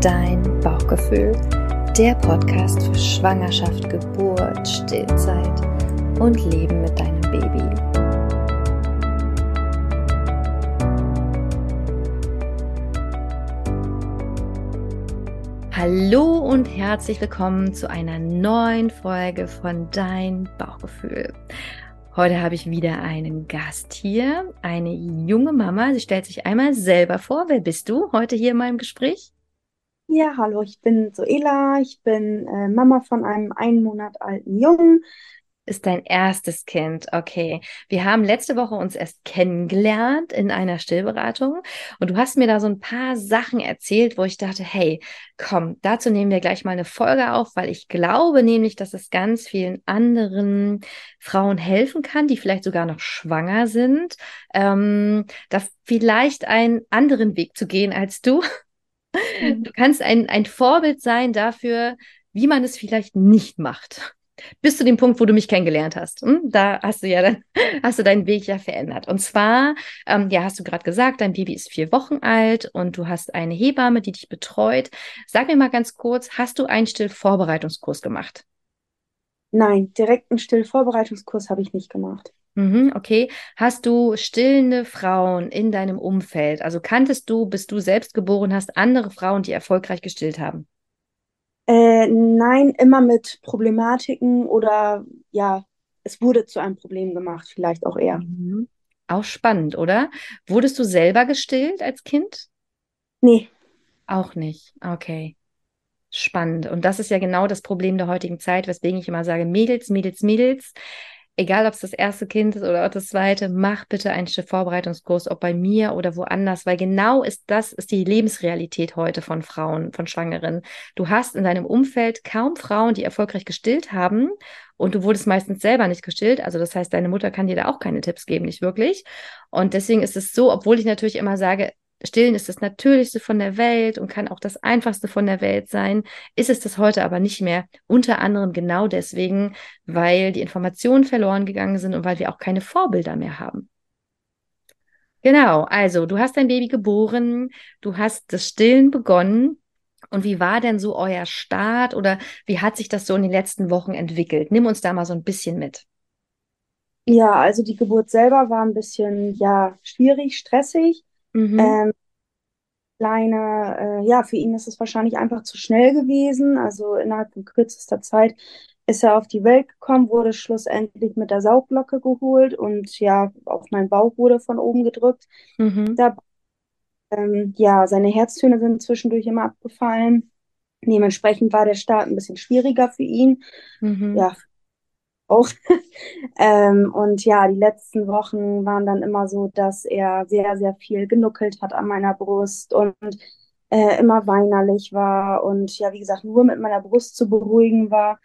Dein Bauchgefühl, der Podcast für Schwangerschaft, Geburt, Stillzeit und Leben mit deinem Baby. Hallo und herzlich willkommen zu einer neuen Folge von Dein Bauchgefühl. Heute habe ich wieder einen Gast hier, eine junge Mama. Sie stellt sich einmal selber vor. Wer bist du heute hier in meinem Gespräch? Ja, hallo, ich bin Soela, ich bin äh, Mama von einem einen Monat alten Jungen. Ist dein erstes Kind, okay. Wir haben letzte Woche uns erst kennengelernt in einer Stillberatung und du hast mir da so ein paar Sachen erzählt, wo ich dachte, hey, komm, dazu nehmen wir gleich mal eine Folge auf, weil ich glaube nämlich, dass es ganz vielen anderen Frauen helfen kann, die vielleicht sogar noch schwanger sind, ähm, da vielleicht einen anderen Weg zu gehen als du. Du kannst ein, ein Vorbild sein dafür, wie man es vielleicht nicht macht. Bis zu dem Punkt, wo du mich kennengelernt hast. Hm? Da hast du ja dann, hast du deinen Weg ja verändert. Und zwar, ähm, ja, hast du gerade gesagt, dein Baby ist vier Wochen alt und du hast eine Hebamme, die dich betreut. Sag mir mal ganz kurz, hast du einen Stillvorbereitungskurs gemacht? Nein, direkt einen Stillvorbereitungskurs habe ich nicht gemacht. Mhm, okay. Hast du stillende Frauen in deinem Umfeld? Also kanntest du, bis du selbst geboren hast, andere Frauen, die erfolgreich gestillt haben? Äh, nein, immer mit Problematiken oder ja, es wurde zu einem Problem gemacht, vielleicht auch eher. Mhm. Auch spannend, oder? Wurdest du selber gestillt als Kind? Nee. Auch nicht. Okay. Spannend. Und das ist ja genau das Problem der heutigen Zeit, weswegen ich immer sage, Mädels, Mädels, Mädels, egal ob es das erste Kind ist oder das zweite, mach bitte einen Vorbereitungskurs, ob bei mir oder woanders, weil genau ist das ist die Lebensrealität heute von Frauen, von Schwangeren. Du hast in deinem Umfeld kaum Frauen, die erfolgreich gestillt haben und du wurdest meistens selber nicht gestillt. Also das heißt, deine Mutter kann dir da auch keine Tipps geben, nicht wirklich. Und deswegen ist es so, obwohl ich natürlich immer sage, Stillen ist das Natürlichste von der Welt und kann auch das Einfachste von der Welt sein, ist es das heute aber nicht mehr. Unter anderem genau deswegen, weil die Informationen verloren gegangen sind und weil wir auch keine Vorbilder mehr haben. Genau, also du hast dein Baby geboren, du hast das Stillen begonnen. Und wie war denn so euer Start oder wie hat sich das so in den letzten Wochen entwickelt? Nimm uns da mal so ein bisschen mit. Ja, also die Geburt selber war ein bisschen, ja, schwierig, stressig. Mhm. Ähm, kleine, äh, ja, für ihn ist es wahrscheinlich einfach zu schnell gewesen. Also innerhalb von kürzester Zeit ist er auf die Welt gekommen, wurde schlussendlich mit der Saugglocke geholt und ja, auf meinen Bauch wurde von oben gedrückt. Mhm. Da, ähm, ja, seine Herztöne sind zwischendurch immer abgefallen. Dementsprechend war der Start ein bisschen schwieriger für ihn. Mhm. Ja, auch. ähm, und ja, die letzten Wochen waren dann immer so, dass er sehr, sehr viel genuckelt hat an meiner Brust und äh, immer weinerlich war und ja, wie gesagt, nur mit meiner Brust zu beruhigen war.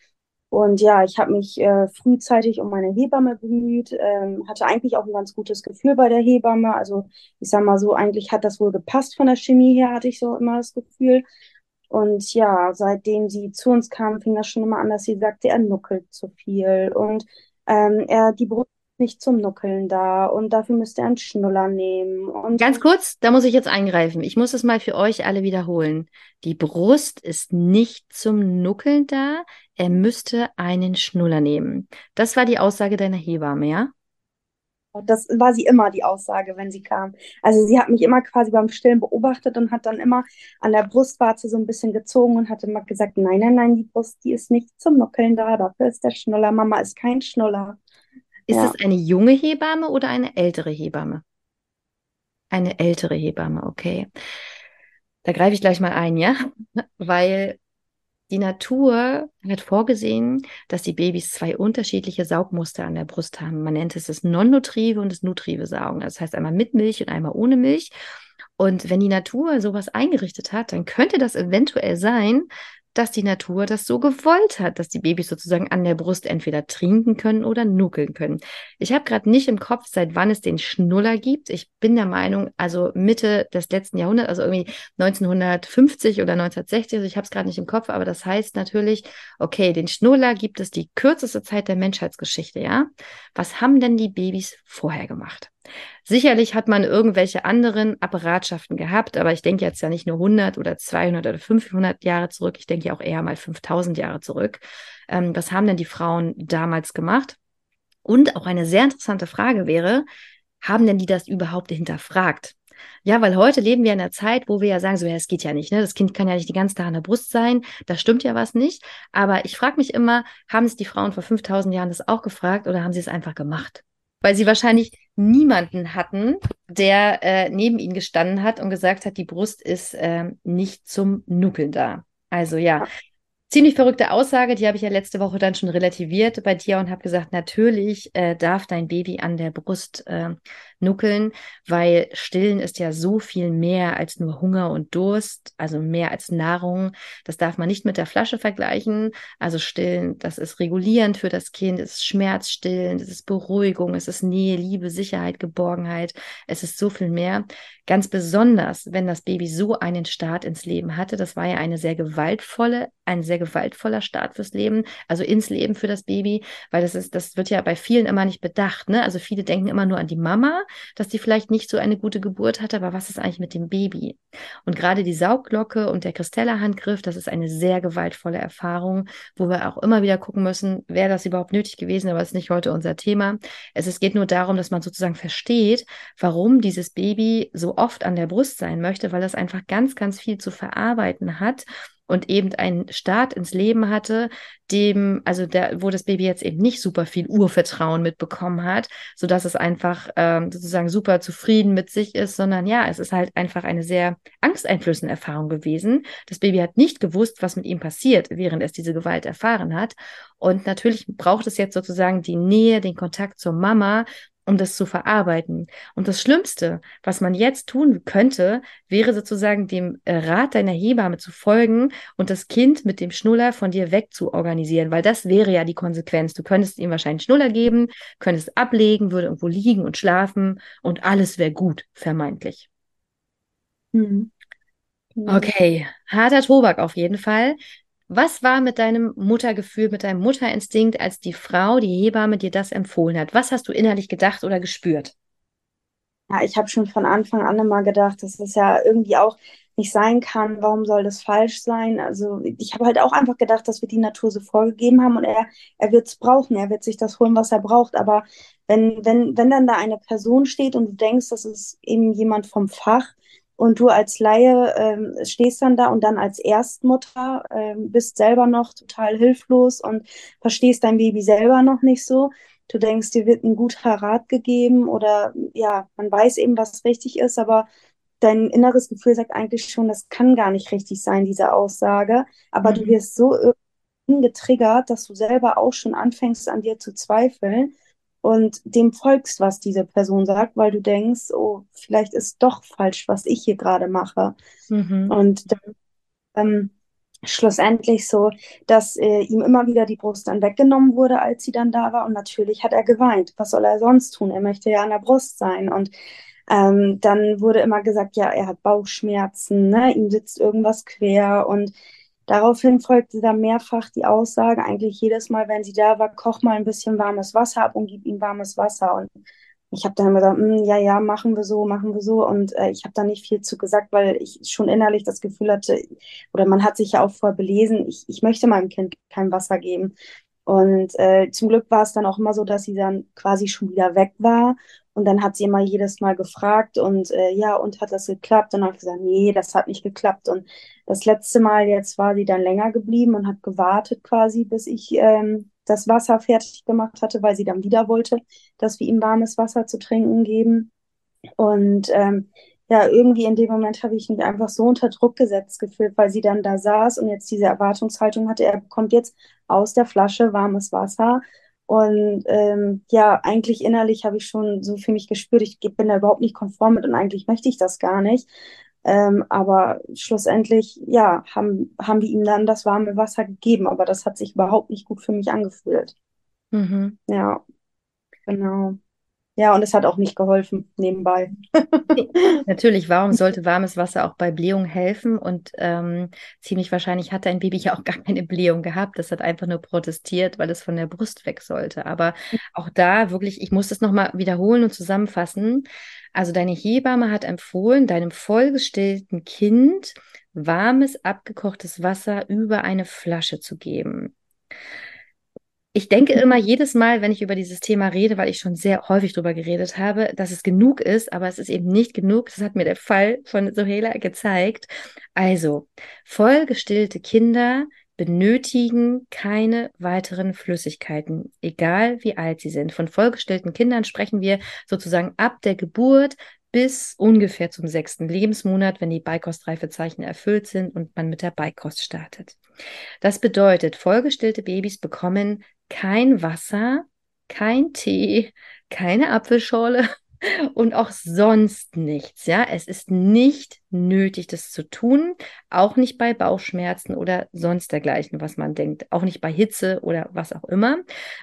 Und ja, ich habe mich äh, frühzeitig um meine Hebamme bemüht, ähm, hatte eigentlich auch ein ganz gutes Gefühl bei der Hebamme. Also ich sag mal so, eigentlich hat das wohl gepasst von der Chemie her, hatte ich so immer das Gefühl. Und ja, seitdem sie zu uns kam, fing das schon immer an, dass sie sagte, er nuckelt zu viel und ähm, er die Brust nicht zum Nuckeln da und dafür müsste er einen Schnuller nehmen. Und Ganz kurz, da muss ich jetzt eingreifen. Ich muss es mal für euch alle wiederholen. Die Brust ist nicht zum Nuckeln da. Er müsste einen Schnuller nehmen. Das war die Aussage deiner Hebamme, ja? Das war sie immer, die Aussage, wenn sie kam. Also sie hat mich immer quasi beim Stillen beobachtet und hat dann immer an der Brustwarze so ein bisschen gezogen und hat immer gesagt, nein, nein, nein, die Brust, die ist nicht zum Nuckeln da, dafür ist der Schnuller. Mama ist kein Schnuller. Ist ja. es eine junge Hebamme oder eine ältere Hebamme? Eine ältere Hebamme, okay. Da greife ich gleich mal ein, ja? Weil die Natur hat vorgesehen, dass die Babys zwei unterschiedliche Saugmuster an der Brust haben. Man nennt es das non-nutrive und das nutrive Saugen. Das heißt einmal mit Milch und einmal ohne Milch. Und wenn die Natur sowas eingerichtet hat, dann könnte das eventuell sein, dass die Natur das so gewollt hat, dass die Babys sozusagen an der Brust entweder trinken können oder nuckeln können. Ich habe gerade nicht im Kopf, seit wann es den Schnuller gibt. Ich bin der Meinung, also Mitte des letzten Jahrhunderts, also irgendwie 1950 oder 1960, also ich habe es gerade nicht im Kopf, aber das heißt natürlich, okay, den Schnuller gibt es die kürzeste Zeit der Menschheitsgeschichte, ja? Was haben denn die Babys vorher gemacht? Sicherlich hat man irgendwelche anderen Apparatschaften gehabt, aber ich denke jetzt ja nicht nur 100 oder 200 oder 500 Jahre zurück, ich denke ja auch eher mal 5000 Jahre zurück. Ähm, was haben denn die Frauen damals gemacht? Und auch eine sehr interessante Frage wäre, haben denn die das überhaupt hinterfragt? Ja, weil heute leben wir in einer Zeit, wo wir ja sagen, so, ja, es geht ja nicht, ne? Das Kind kann ja nicht die ganze Tag an der Brust sein, da stimmt ja was nicht. Aber ich frage mich immer, haben es die Frauen vor 5000 Jahren das auch gefragt oder haben sie es einfach gemacht? Weil sie wahrscheinlich niemanden hatten, der äh, neben ihnen gestanden hat und gesagt hat, die Brust ist äh, nicht zum Nuckeln da. Also ja, ziemlich verrückte Aussage, die habe ich ja letzte Woche dann schon relativiert bei dir und habe gesagt, natürlich äh, darf dein Baby an der Brust äh, nuckeln, weil Stillen ist ja so viel mehr als nur Hunger und Durst, also mehr als Nahrung. Das darf man nicht mit der Flasche vergleichen. Also Stillen, das ist regulierend für das Kind, es ist schmerzstillend, es ist Beruhigung, es ist Nähe, Liebe, Sicherheit, Geborgenheit. Es ist so viel mehr. Ganz besonders, wenn das Baby so einen Start ins Leben hatte. Das war ja eine sehr gewaltvolle, ein sehr gewaltvoller Start fürs Leben, also ins Leben für das Baby, weil das ist, das wird ja bei vielen immer nicht bedacht. Ne? Also viele denken immer nur an die Mama, dass die vielleicht nicht so eine gute Geburt hatte, aber was ist eigentlich mit dem Baby? Und gerade die Saugglocke und der Kristella-Handgriff, das ist eine sehr gewaltvolle Erfahrung, wo wir auch immer wieder gucken müssen, wäre das überhaupt nötig gewesen, aber das ist nicht heute unser Thema. Es, es geht nur darum, dass man sozusagen versteht, warum dieses Baby so oft an der Brust sein möchte, weil das einfach ganz, ganz viel zu verarbeiten hat und eben einen Start ins Leben hatte, dem, also der, wo das Baby jetzt eben nicht super viel Urvertrauen mitbekommen hat, so dass es einfach ähm, sozusagen super zufrieden mit sich ist, sondern ja, es ist halt einfach eine sehr angsteinflößende Erfahrung gewesen. Das Baby hat nicht gewusst, was mit ihm passiert, während es diese Gewalt erfahren hat. Und natürlich braucht es jetzt sozusagen die Nähe, den Kontakt zur Mama, um das zu verarbeiten. Und das Schlimmste, was man jetzt tun könnte, wäre sozusagen dem äh, Rat deiner Hebamme zu folgen und das Kind mit dem Schnuller von dir wegzuorganisieren, weil das wäre ja die Konsequenz. Du könntest ihm wahrscheinlich Schnuller geben, könntest ablegen, würde irgendwo liegen und schlafen und alles wäre gut, vermeintlich. Mhm. Okay, harter Tobak auf jeden Fall. Was war mit deinem Muttergefühl, mit deinem Mutterinstinkt, als die Frau, die Hebamme dir das empfohlen hat? Was hast du innerlich gedacht oder gespürt? Ja, ich habe schon von Anfang an immer gedacht, dass es ja irgendwie auch nicht sein kann. Warum soll das falsch sein? Also ich habe halt auch einfach gedacht, dass wir die Natur so vorgegeben haben und er, er wird es brauchen, er wird sich das holen, was er braucht. Aber wenn, wenn, wenn dann da eine Person steht und du denkst, das ist eben jemand vom Fach, und du als Laie ähm, stehst dann da und dann als Erstmutter ähm, bist selber noch total hilflos und verstehst dein Baby selber noch nicht so. Du denkst, dir wird ein guter Rat gegeben oder ja, man weiß eben, was richtig ist, aber dein inneres Gefühl sagt eigentlich schon, das kann gar nicht richtig sein, diese Aussage. Aber mhm. du wirst so getriggert, dass du selber auch schon anfängst, an dir zu zweifeln und dem folgst, was diese Person sagt, weil du denkst, oh, vielleicht ist doch falsch, was ich hier gerade mache. Mhm. Und dann ähm, schlussendlich so, dass äh, ihm immer wieder die Brust dann weggenommen wurde, als sie dann da war. Und natürlich hat er geweint. Was soll er sonst tun? Er möchte ja an der Brust sein. Und ähm, dann wurde immer gesagt, ja, er hat Bauchschmerzen, ne? ihm sitzt irgendwas quer und Daraufhin folgte dann mehrfach die Aussage, eigentlich jedes Mal, wenn sie da war, koch mal ein bisschen warmes Wasser ab und gib ihm warmes Wasser. Und ich habe dann gesagt, hm, ja, ja, machen wir so, machen wir so. Und äh, ich habe da nicht viel zu gesagt, weil ich schon innerlich das Gefühl hatte, oder man hat sich ja auch vorher belesen, ich, ich möchte meinem Kind kein Wasser geben. Und äh, zum Glück war es dann auch immer so, dass sie dann quasi schon wieder weg war und dann hat sie immer jedes Mal gefragt und äh, ja, und hat das geklappt? Und dann habe ich gesagt, nee, das hat nicht geklappt. Und das letzte Mal jetzt war sie dann länger geblieben und hat gewartet quasi, bis ich ähm, das Wasser fertig gemacht hatte, weil sie dann wieder wollte, dass wir ihm warmes Wasser zu trinken geben. Und ähm, ja, irgendwie in dem Moment habe ich mich einfach so unter Druck gesetzt gefühlt, weil sie dann da saß und jetzt diese Erwartungshaltung hatte, er bekommt jetzt aus der Flasche warmes Wasser und ähm, ja, eigentlich innerlich habe ich schon so für mich gespürt, ich bin da überhaupt nicht konform mit und eigentlich möchte ich das gar nicht. Ähm, aber schlussendlich, ja, haben, haben wir ihm dann das warme Wasser gegeben, aber das hat sich überhaupt nicht gut für mich angefühlt. Mhm. Ja, genau. Ja, und es hat auch nicht geholfen nebenbei. Natürlich, warum sollte warmes Wasser auch bei Blähung helfen? Und ähm, ziemlich wahrscheinlich hat dein Baby ja auch gar keine Blähung gehabt. Das hat einfach nur protestiert, weil es von der Brust weg sollte. Aber auch da wirklich, ich muss das nochmal wiederholen und zusammenfassen. Also deine Hebamme hat empfohlen, deinem vollgestillten Kind warmes, abgekochtes Wasser über eine Flasche zu geben. Ich denke immer jedes Mal, wenn ich über dieses Thema rede, weil ich schon sehr häufig darüber geredet habe, dass es genug ist, aber es ist eben nicht genug. Das hat mir der Fall von Sohela gezeigt. Also, vollgestillte Kinder benötigen keine weiteren Flüssigkeiten, egal wie alt sie sind. Von vollgestillten Kindern sprechen wir sozusagen ab der Geburt bis ungefähr zum sechsten Lebensmonat, wenn die Beikostreifezeichen erfüllt sind und man mit der Beikost startet. Das bedeutet, vollgestillte Babys bekommen kein Wasser, kein Tee, keine Apfelschorle und auch sonst nichts. Ja, es ist nicht nötig, das zu tun, auch nicht bei Bauchschmerzen oder sonst dergleichen, was man denkt, auch nicht bei Hitze oder was auch immer,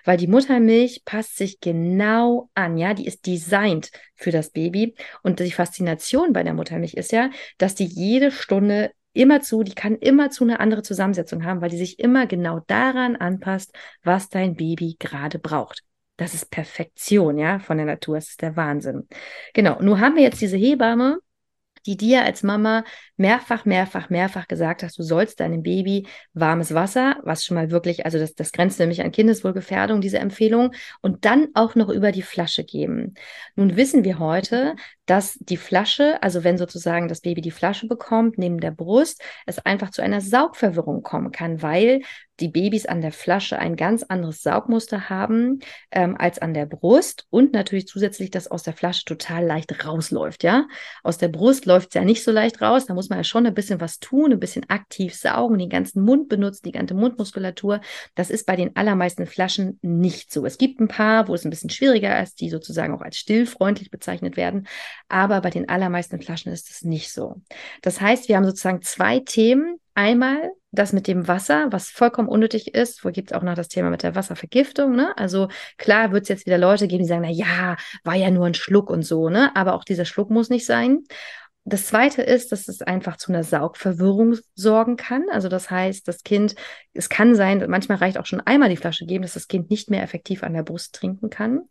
weil die Muttermilch passt sich genau an. Ja, die ist designt für das Baby und die Faszination bei der Muttermilch ist ja, dass die jede Stunde immer zu, die kann immer zu eine andere Zusammensetzung haben, weil die sich immer genau daran anpasst, was dein Baby gerade braucht. Das ist Perfektion, ja, von der Natur. Das ist der Wahnsinn. Genau. Nur haben wir jetzt diese Hebamme, die dir als Mama mehrfach, mehrfach, mehrfach gesagt hast, du sollst deinem Baby warmes Wasser, was schon mal wirklich, also das, das grenzt nämlich an Kindeswohlgefährdung, diese Empfehlung, und dann auch noch über die Flasche geben. Nun wissen wir heute, dass die Flasche, also wenn sozusagen das Baby die Flasche bekommt, neben der Brust, es einfach zu einer Saugverwirrung kommen kann, weil die Babys an der Flasche ein ganz anderes Saugmuster haben ähm, als an der Brust und natürlich zusätzlich, dass aus der Flasche total leicht rausläuft, ja. Aus der Brust läuft es ja nicht so leicht raus, da muss man ja schon ein bisschen was tun, ein bisschen aktiv saugen, den ganzen Mund benutzen, die ganze Mundmuskulatur. Das ist bei den allermeisten Flaschen nicht so. Es gibt ein paar, wo es ein bisschen schwieriger ist, die sozusagen auch als stillfreundlich bezeichnet werden, aber bei den allermeisten Flaschen ist es nicht so. Das heißt, wir haben sozusagen zwei Themen. Einmal das mit dem Wasser, was vollkommen unnötig ist. Wo gibt es auch noch das Thema mit der Wasservergiftung? Ne? Also klar wird es jetzt wieder Leute geben, die sagen, na ja, war ja nur ein Schluck und so, ne? Aber auch dieser Schluck muss nicht sein. Das zweite ist, dass es einfach zu einer Saugverwirrung sorgen kann. Also das heißt, das Kind, es kann sein, manchmal reicht auch schon einmal die Flasche geben, dass das Kind nicht mehr effektiv an der Brust trinken kann.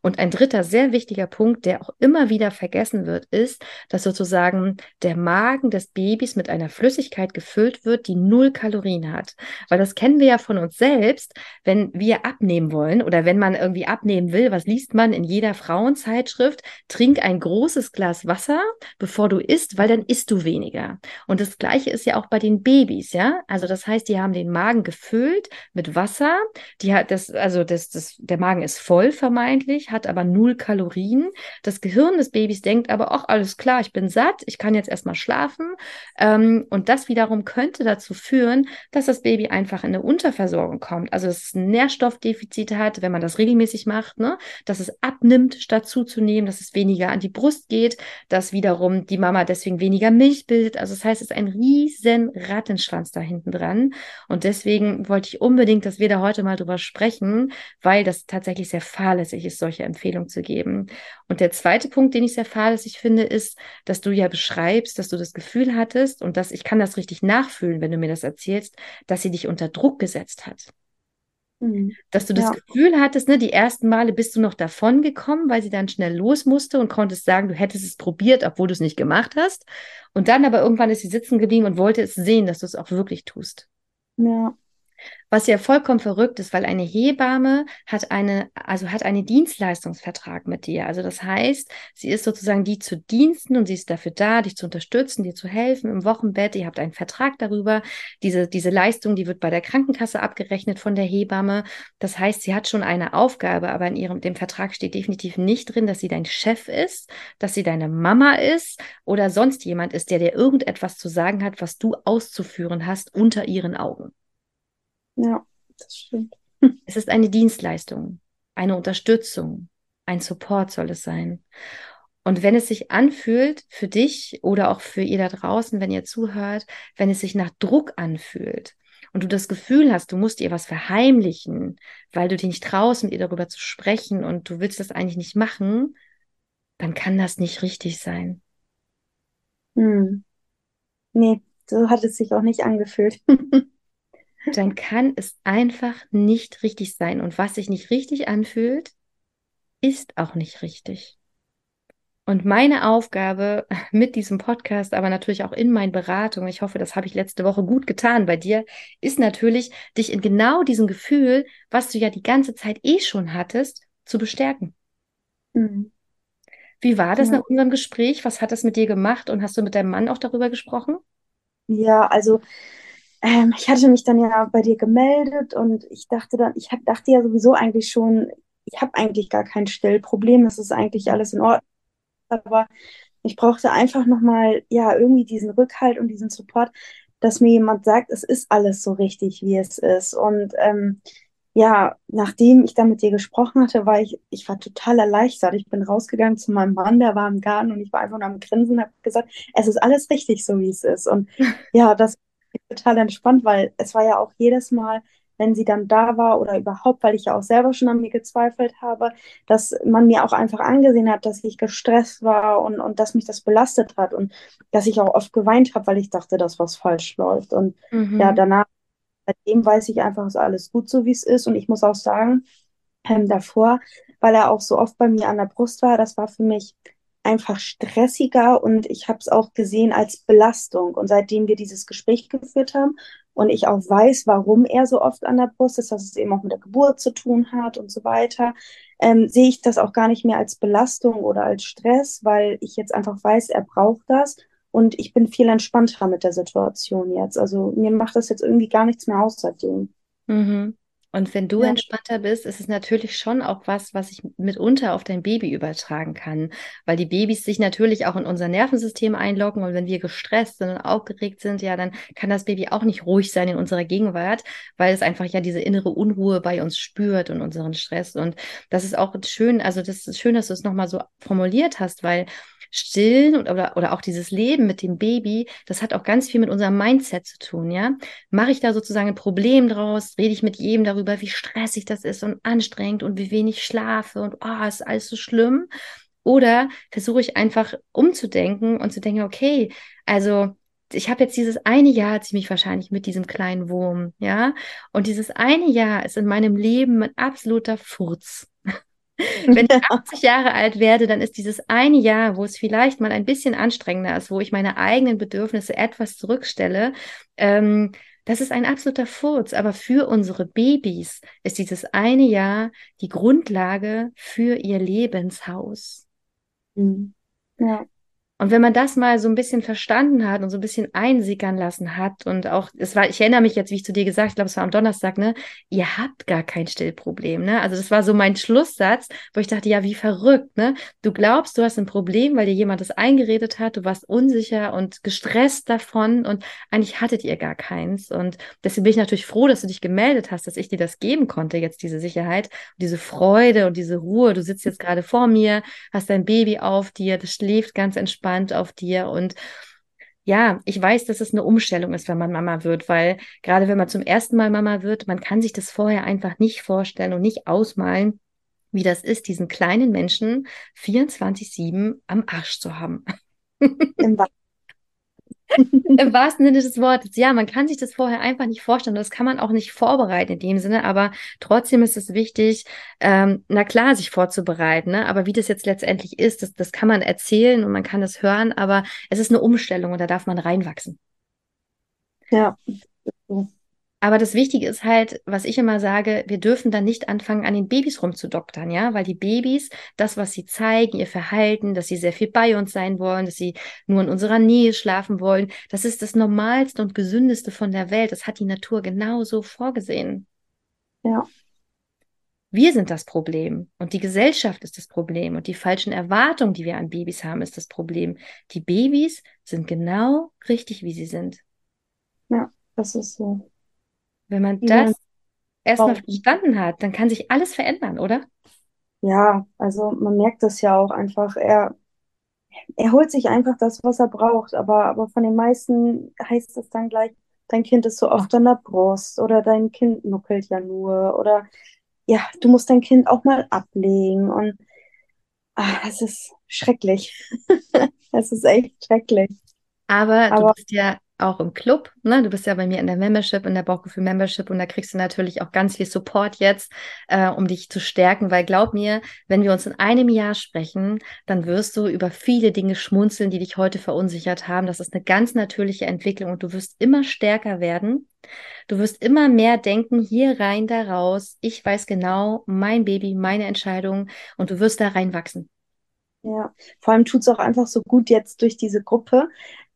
Und ein dritter sehr wichtiger Punkt, der auch immer wieder vergessen wird, ist, dass sozusagen der Magen des Babys mit einer Flüssigkeit gefüllt wird, die null Kalorien hat. Weil das kennen wir ja von uns selbst, wenn wir abnehmen wollen oder wenn man irgendwie abnehmen will, was liest man in jeder Frauenzeitschrift? Trink ein großes Glas Wasser, bevor du du isst, weil dann isst du weniger. Und das Gleiche ist ja auch bei den Babys, ja. Also das heißt, die haben den Magen gefüllt mit Wasser. Die hat das, also das, das, der Magen ist voll vermeintlich, hat aber null Kalorien. Das Gehirn des Babys denkt aber, ach, alles klar, ich bin satt, ich kann jetzt erstmal schlafen. Ähm, und das wiederum könnte dazu führen, dass das Baby einfach in eine Unterversorgung kommt. Also dass es ein Nährstoffdefizit hat, wenn man das regelmäßig macht, ne? dass es abnimmt, statt zuzunehmen, dass es weniger an die Brust geht, dass wiederum die Mama deswegen weniger Milch bildet. Also das heißt, es ist ein riesen Rattenschwanz da hinten dran. Und deswegen wollte ich unbedingt, dass wir da heute mal drüber sprechen, weil das tatsächlich sehr fahrlässig ist, solche Empfehlungen zu geben. Und der zweite Punkt, den ich sehr fahrlässig finde, ist, dass du ja beschreibst, dass du das Gefühl hattest und dass ich kann das richtig nachfühlen, wenn du mir das erzählst, dass sie dich unter Druck gesetzt hat. Mhm. Dass du das ja. Gefühl hattest, ne, die ersten Male bist du noch davon gekommen, weil sie dann schnell los musste und konntest sagen, du hättest es probiert, obwohl du es nicht gemacht hast. Und dann aber irgendwann ist sie sitzen geblieben und wollte es sehen, dass du es auch wirklich tust. Ja. Was ja vollkommen verrückt ist, weil eine Hebamme hat eine, also hat einen Dienstleistungsvertrag mit dir. Also das heißt, sie ist sozusagen die zu diensten und sie ist dafür da, dich zu unterstützen, dir zu helfen im Wochenbett. Ihr habt einen Vertrag darüber. Diese, diese Leistung, die wird bei der Krankenkasse abgerechnet von der Hebamme. Das heißt, sie hat schon eine Aufgabe, aber in ihrem, dem Vertrag steht definitiv nicht drin, dass sie dein Chef ist, dass sie deine Mama ist oder sonst jemand ist, der dir irgendetwas zu sagen hat, was du auszuführen hast unter ihren Augen. Ja, das stimmt. Es ist eine Dienstleistung, eine Unterstützung, ein Support soll es sein. Und wenn es sich anfühlt für dich oder auch für ihr da draußen, wenn ihr zuhört, wenn es sich nach Druck anfühlt, und du das Gefühl hast, du musst ihr was verheimlichen, weil du dich nicht traust, mit ihr darüber zu sprechen und du willst das eigentlich nicht machen, dann kann das nicht richtig sein. Hm. Nee, so hat es sich auch nicht angefühlt. dann kann es einfach nicht richtig sein. Und was sich nicht richtig anfühlt, ist auch nicht richtig. Und meine Aufgabe mit diesem Podcast, aber natürlich auch in meinen Beratungen, ich hoffe, das habe ich letzte Woche gut getan bei dir, ist natürlich, dich in genau diesem Gefühl, was du ja die ganze Zeit eh schon hattest, zu bestärken. Mhm. Wie war das ja. nach unserem Gespräch? Was hat das mit dir gemacht? Und hast du mit deinem Mann auch darüber gesprochen? Ja, also ähm, ich hatte mich dann ja bei dir gemeldet und ich dachte dann, ich hab, dachte ja sowieso eigentlich schon, ich habe eigentlich gar kein Stellproblem, es ist eigentlich alles in Ordnung. Aber ich brauchte einfach nochmal, ja, irgendwie diesen Rückhalt und diesen Support, dass mir jemand sagt, es ist alles so richtig, wie es ist. Und ähm, ja, nachdem ich dann mit dir gesprochen hatte, war ich, ich war total erleichtert. Ich bin rausgegangen zu meinem Mann, der war im Garten und ich war einfach nur am Grinsen und habe gesagt, es ist alles richtig, so wie es ist. Und ja, das total entspannt, weil es war ja auch jedes Mal, wenn sie dann da war oder überhaupt, weil ich ja auch selber schon an mir gezweifelt habe, dass man mir auch einfach angesehen hat, dass ich gestresst war und, und dass mich das belastet hat und dass ich auch oft geweint habe, weil ich dachte, dass was falsch läuft. Und mhm. ja, danach seitdem weiß ich einfach, ist alles gut so, wie es ist. Und ich muss auch sagen, ähm, davor, weil er auch so oft bei mir an der Brust war, das war für mich einfach stressiger und ich habe es auch gesehen als Belastung. Und seitdem wir dieses Gespräch geführt haben und ich auch weiß, warum er so oft an der Brust ist, dass es eben auch mit der Geburt zu tun hat und so weiter, ähm, sehe ich das auch gar nicht mehr als Belastung oder als Stress, weil ich jetzt einfach weiß, er braucht das und ich bin viel entspannter mit der Situation jetzt. Also mir macht das jetzt irgendwie gar nichts mehr aus seitdem. Mhm. Und wenn du ja. entspannter bist, ist es natürlich schon auch was, was ich mitunter auf dein Baby übertragen kann, weil die Babys sich natürlich auch in unser Nervensystem einloggen und wenn wir gestresst sind und aufgeregt sind, ja, dann kann das Baby auch nicht ruhig sein in unserer Gegenwart, weil es einfach ja diese innere Unruhe bei uns spürt und unseren Stress. Und das ist auch schön, also das ist schön, dass du es nochmal so formuliert hast, weil Stillen oder, oder auch dieses Leben mit dem Baby, das hat auch ganz viel mit unserem Mindset zu tun, ja. Mache ich da sozusagen ein Problem draus? Rede ich mit jedem darüber, wie stressig das ist und anstrengend und wie wenig schlafe und oh, ist alles so schlimm? Oder versuche ich einfach umzudenken und zu denken, okay, also ich habe jetzt dieses eine Jahr ziemlich wahrscheinlich mit diesem kleinen Wurm, ja. Und dieses eine Jahr ist in meinem Leben ein absoluter Furz. Wenn ich 80 Jahre alt werde, dann ist dieses eine Jahr, wo es vielleicht mal ein bisschen anstrengender ist, wo ich meine eigenen Bedürfnisse etwas zurückstelle, ähm, das ist ein absoluter Furz. Aber für unsere Babys ist dieses eine Jahr die Grundlage für ihr Lebenshaus. Mhm. Ja. Und wenn man das mal so ein bisschen verstanden hat und so ein bisschen einsickern lassen hat und auch, es war, ich erinnere mich jetzt, wie ich zu dir gesagt, ich glaube, es war am Donnerstag, ne, ihr habt gar kein Stillproblem, ne? Also das war so mein Schlusssatz, wo ich dachte, ja, wie verrückt, ne? Du glaubst, du hast ein Problem, weil dir jemand das eingeredet hat, du warst unsicher und gestresst davon und eigentlich hattet ihr gar keins. Und deswegen bin ich natürlich froh, dass du dich gemeldet hast, dass ich dir das geben konnte, jetzt diese Sicherheit, diese Freude und diese Ruhe. Du sitzt jetzt gerade vor mir, hast dein Baby auf dir, das schläft ganz entspannt entspannt auf dir und ja, ich weiß, dass es eine Umstellung ist, wenn man Mama wird, weil gerade wenn man zum ersten Mal Mama wird, man kann sich das vorher einfach nicht vorstellen und nicht ausmalen, wie das ist, diesen kleinen Menschen 24-7 am Arsch zu haben. Im Im wahrsten Sinne des Wortes. Ja, man kann sich das vorher einfach nicht vorstellen. Das kann man auch nicht vorbereiten in dem Sinne, aber trotzdem ist es wichtig, ähm, na klar, sich vorzubereiten. Ne? Aber wie das jetzt letztendlich ist, das, das kann man erzählen und man kann es hören, aber es ist eine Umstellung und da darf man reinwachsen. Ja. Aber das Wichtige ist halt, was ich immer sage, wir dürfen dann nicht anfangen, an den Babys rumzudoktern, ja, weil die Babys, das, was sie zeigen, ihr Verhalten, dass sie sehr viel bei uns sein wollen, dass sie nur in unserer Nähe schlafen wollen, das ist das Normalste und Gesündeste von der Welt. Das hat die Natur genauso vorgesehen. Ja. Wir sind das Problem und die Gesellschaft ist das Problem und die falschen Erwartungen, die wir an Babys haben, ist das Problem. Die Babys sind genau richtig, wie sie sind. Ja, das ist so. Wenn man das ja. erstmal verstanden hat, dann kann sich alles verändern, oder? Ja, also man merkt das ja auch einfach. Er, er holt sich einfach das, was er braucht, aber, aber von den meisten heißt es dann gleich, dein Kind ist so oft an der Brust oder dein Kind nuckelt ja nur oder ja, du musst dein Kind auch mal ablegen und ach, es ist schrecklich. es ist echt schrecklich. Aber, Aber du bist ja auch im Club, ne? Du bist ja bei mir in der Membership, in der Bauchgefühl Membership und da kriegst du natürlich auch ganz viel Support jetzt, äh, um dich zu stärken, weil glaub mir, wenn wir uns in einem Jahr sprechen, dann wirst du über viele Dinge schmunzeln, die dich heute verunsichert haben. Das ist eine ganz natürliche Entwicklung und du wirst immer stärker werden. Du wirst immer mehr denken, hier rein, da raus. Ich weiß genau, mein Baby, meine Entscheidung und du wirst da reinwachsen. Ja, vor allem tut es auch einfach so gut jetzt durch diese Gruppe,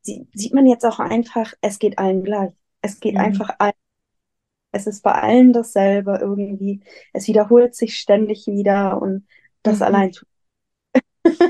sieht man jetzt auch einfach, es geht allen gleich. Es geht mhm. einfach allen. Es ist bei allen dasselbe irgendwie. Es wiederholt sich ständig wieder und das mhm. allein tut.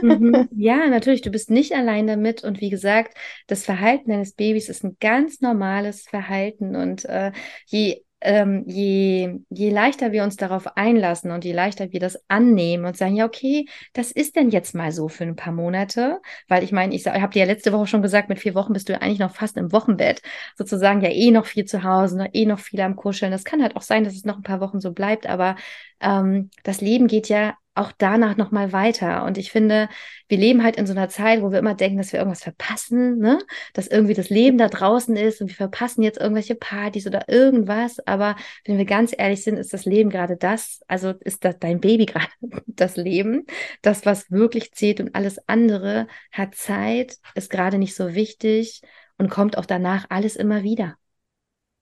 mhm. Ja, natürlich, du bist nicht allein damit. Und wie gesagt, das Verhalten deines Babys ist ein ganz normales Verhalten. Und äh, je ähm, je, je leichter wir uns darauf einlassen und je leichter wir das annehmen und sagen, ja, okay, das ist denn jetzt mal so für ein paar Monate, weil ich meine, ich, ich habe dir ja letzte Woche schon gesagt, mit vier Wochen bist du ja eigentlich noch fast im Wochenbett, sozusagen ja eh noch viel zu Hause, noch, eh noch viel am Kuscheln. Das kann halt auch sein, dass es noch ein paar Wochen so bleibt, aber ähm, das Leben geht ja auch danach nochmal weiter. Und ich finde, wir leben halt in so einer Zeit, wo wir immer denken, dass wir irgendwas verpassen, ne? dass irgendwie das Leben da draußen ist und wir verpassen jetzt irgendwelche Partys oder irgendwas. Aber wenn wir ganz ehrlich sind, ist das Leben gerade das, also ist das dein Baby gerade das Leben, das, was wirklich zählt und alles andere hat Zeit, ist gerade nicht so wichtig und kommt auch danach alles immer wieder.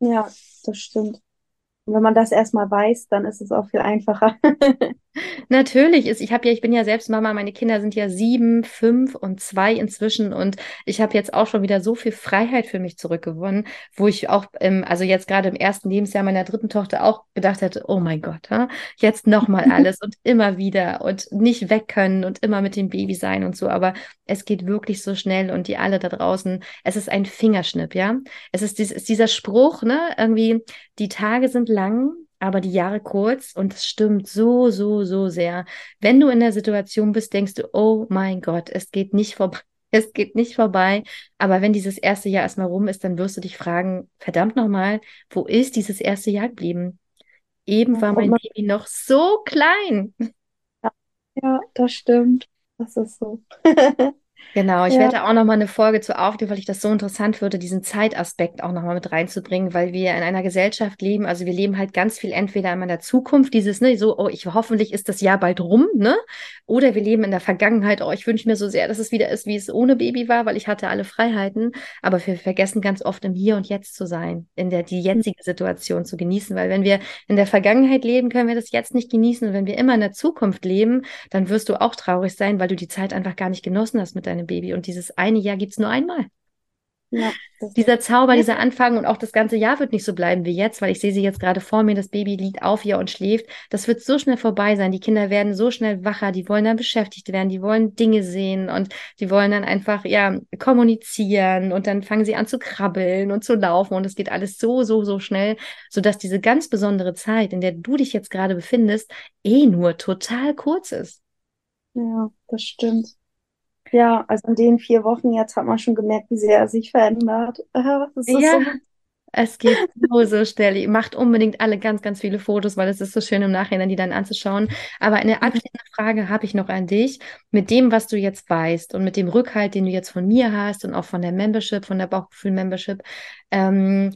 Ja, das stimmt. Und wenn man das erstmal weiß, dann ist es auch viel einfacher. Natürlich ist, ich habe ja, ich bin ja selbst Mama, meine Kinder sind ja sieben, fünf und zwei inzwischen und ich habe jetzt auch schon wieder so viel Freiheit für mich zurückgewonnen, wo ich auch, im, also jetzt gerade im ersten Lebensjahr meiner dritten Tochter auch gedacht hätte, oh mein Gott, ha? jetzt nochmal alles und immer wieder und nicht weg können und immer mit dem Baby sein und so, aber es geht wirklich so schnell und die alle da draußen, es ist ein Fingerschnipp, ja. Es ist, dies, ist dieser Spruch, ne, irgendwie, die Tage sind lang, aber die Jahre kurz und es stimmt so, so, so sehr. Wenn du in der Situation bist, denkst du, oh mein Gott, es geht nicht vorbei. Es geht nicht vorbei. Aber wenn dieses erste Jahr erstmal rum ist, dann wirst du dich fragen, verdammt nochmal, wo ist dieses erste Jahr geblieben? Eben war mein Baby noch so klein. Ja, das stimmt. Das ist so. Genau, ich ja. werde auch nochmal eine Folge zu aufnehmen, weil ich das so interessant würde, diesen Zeitaspekt auch nochmal mit reinzubringen, weil wir in einer Gesellschaft leben, also wir leben halt ganz viel entweder in der Zukunft, dieses, ne, so, oh, ich hoffentlich ist das Jahr bald rum, ne? Oder wir leben in der Vergangenheit, oh, ich wünsche mir so sehr, dass es wieder ist, wie es ohne Baby war, weil ich hatte alle Freiheiten. Aber wir vergessen ganz oft im Hier und Jetzt zu sein, in der die jetzige Situation zu genießen, weil wenn wir in der Vergangenheit leben, können wir das jetzt nicht genießen. Und wenn wir immer in der Zukunft leben, dann wirst du auch traurig sein, weil du die Zeit einfach gar nicht genossen hast mit deinem Baby. Und dieses eine Jahr gibt es nur einmal. Ja, dieser Zauber, ja. dieser Anfang und auch das ganze Jahr wird nicht so bleiben wie jetzt, weil ich sehe sie jetzt gerade vor mir, das Baby liegt auf ihr und schläft. Das wird so schnell vorbei sein. Die Kinder werden so schnell wacher, die wollen dann beschäftigt werden, die wollen Dinge sehen und die wollen dann einfach, ja, kommunizieren und dann fangen sie an zu krabbeln und zu laufen und es geht alles so, so, so schnell, sodass diese ganz besondere Zeit, in der du dich jetzt gerade befindest, eh nur total kurz ist. Ja, das stimmt. Ja, also in den vier Wochen jetzt hat man schon gemerkt, wie sehr er sich verändert. Ist ja, so es geht so, so schnell. Macht unbedingt alle ganz, ganz viele Fotos, weil es ist so schön im Nachhinein, die dann anzuschauen. Aber eine mhm. abschließende Frage habe ich noch an dich. Mit dem, was du jetzt weißt und mit dem Rückhalt, den du jetzt von mir hast und auch von der Membership, von der Bauchgefühl-Membership, ähm,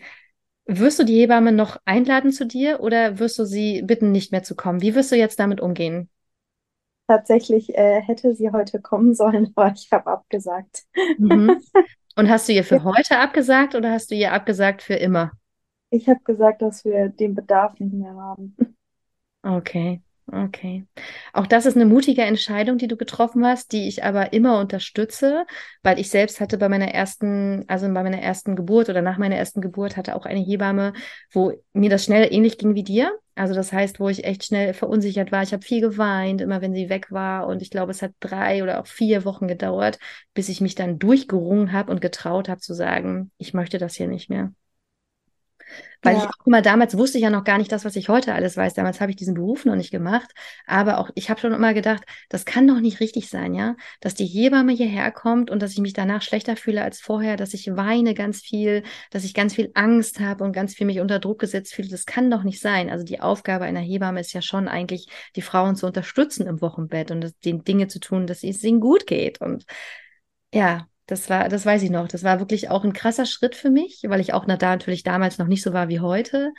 wirst du die Hebamme noch einladen zu dir oder wirst du sie bitten, nicht mehr zu kommen? Wie wirst du jetzt damit umgehen? Tatsächlich äh, hätte sie heute kommen sollen, aber ich habe abgesagt. Mhm. Und hast du ihr für heute abgesagt oder hast du ihr abgesagt für immer? Ich habe gesagt, dass wir den Bedarf nicht mehr haben. Okay. Okay. Auch das ist eine mutige Entscheidung, die du getroffen hast, die ich aber immer unterstütze, weil ich selbst hatte bei meiner ersten, also bei meiner ersten Geburt oder nach meiner ersten Geburt hatte auch eine Hebamme, wo mir das schnell ähnlich ging wie dir. Also das heißt, wo ich echt schnell verunsichert war. Ich habe viel geweint, immer wenn sie weg war. Und ich glaube, es hat drei oder auch vier Wochen gedauert, bis ich mich dann durchgerungen habe und getraut habe zu sagen, ich möchte das hier nicht mehr. Weil ja. ich auch immer damals wusste ich ja noch gar nicht das, was ich heute alles weiß. Damals habe ich diesen Beruf noch nicht gemacht. Aber auch ich habe schon immer gedacht, das kann doch nicht richtig sein, ja, dass die Hebamme hierher kommt und dass ich mich danach schlechter fühle als vorher, dass ich weine ganz viel, dass ich ganz viel Angst habe und ganz viel mich unter Druck gesetzt fühle. Das kann doch nicht sein. Also die Aufgabe einer Hebamme ist ja schon eigentlich, die Frauen zu unterstützen im Wochenbett und den Dinge zu tun, dass es ihnen gut geht. Und ja, das war, das weiß ich noch. Das war wirklich auch ein krasser Schritt für mich, weil ich auch da natürlich damals noch nicht so war wie heute.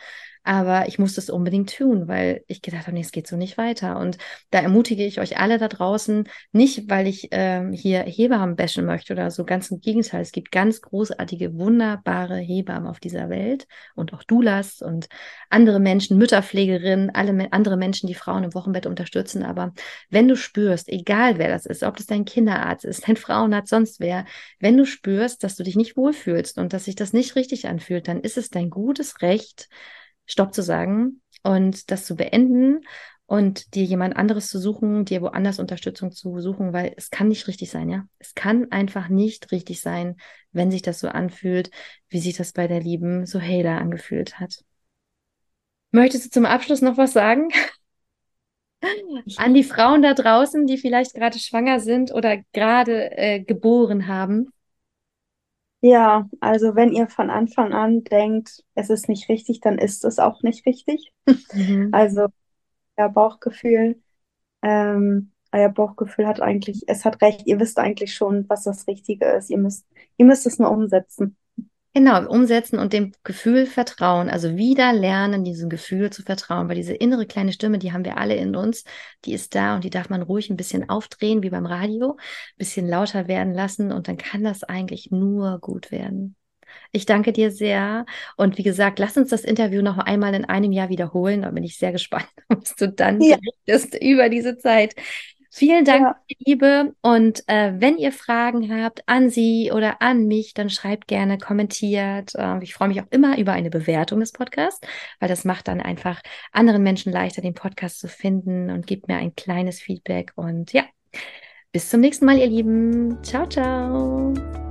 Aber ich musste es unbedingt tun, weil ich gedacht habe, nee, es geht so nicht weiter. Und da ermutige ich euch alle da draußen, nicht weil ich ähm, hier Hebammen bashen möchte oder so, ganz im Gegenteil. Es gibt ganz großartige, wunderbare Hebammen auf dieser Welt und auch Doulas und andere Menschen, Mütterpflegerinnen, alle andere Menschen, die Frauen im Wochenbett unterstützen. Aber wenn du spürst, egal wer das ist, ob das dein Kinderarzt ist, dein Frauenarzt, sonst wer, wenn du spürst, dass du dich nicht wohlfühlst und dass sich das nicht richtig anfühlt, dann ist es dein gutes Recht, Stopp zu sagen und das zu beenden und dir jemand anderes zu suchen, dir woanders Unterstützung zu suchen, weil es kann nicht richtig sein, ja. Es kann einfach nicht richtig sein, wenn sich das so anfühlt, wie sich das bei der lieben Sohela angefühlt hat. Möchtest du zum Abschluss noch was sagen? An die Frauen da draußen, die vielleicht gerade schwanger sind oder gerade äh, geboren haben? Ja, also wenn ihr von Anfang an denkt, es ist nicht richtig, dann ist es auch nicht richtig. Mhm. Also euer Bauchgefühl, ähm, euer Bauchgefühl hat eigentlich, es hat recht, ihr wisst eigentlich schon, was das Richtige ist. Ihr müsst, ihr müsst es nur umsetzen. Genau, umsetzen und dem Gefühl vertrauen. Also wieder lernen, diesem Gefühl zu vertrauen, weil diese innere kleine Stimme, die haben wir alle in uns, die ist da und die darf man ruhig ein bisschen aufdrehen, wie beim Radio, ein bisschen lauter werden lassen und dann kann das eigentlich nur gut werden. Ich danke dir sehr. Und wie gesagt, lass uns das Interview noch einmal in einem Jahr wiederholen. Da bin ich sehr gespannt, was du dann ja. berichtest über diese Zeit. Vielen Dank, ja. Liebe. Und äh, wenn ihr Fragen habt an sie oder an mich, dann schreibt gerne, kommentiert. Äh, ich freue mich auch immer über eine Bewertung des Podcasts, weil das macht dann einfach anderen Menschen leichter, den Podcast zu finden und gibt mir ein kleines Feedback. Und ja, bis zum nächsten Mal, ihr Lieben. Ciao, ciao.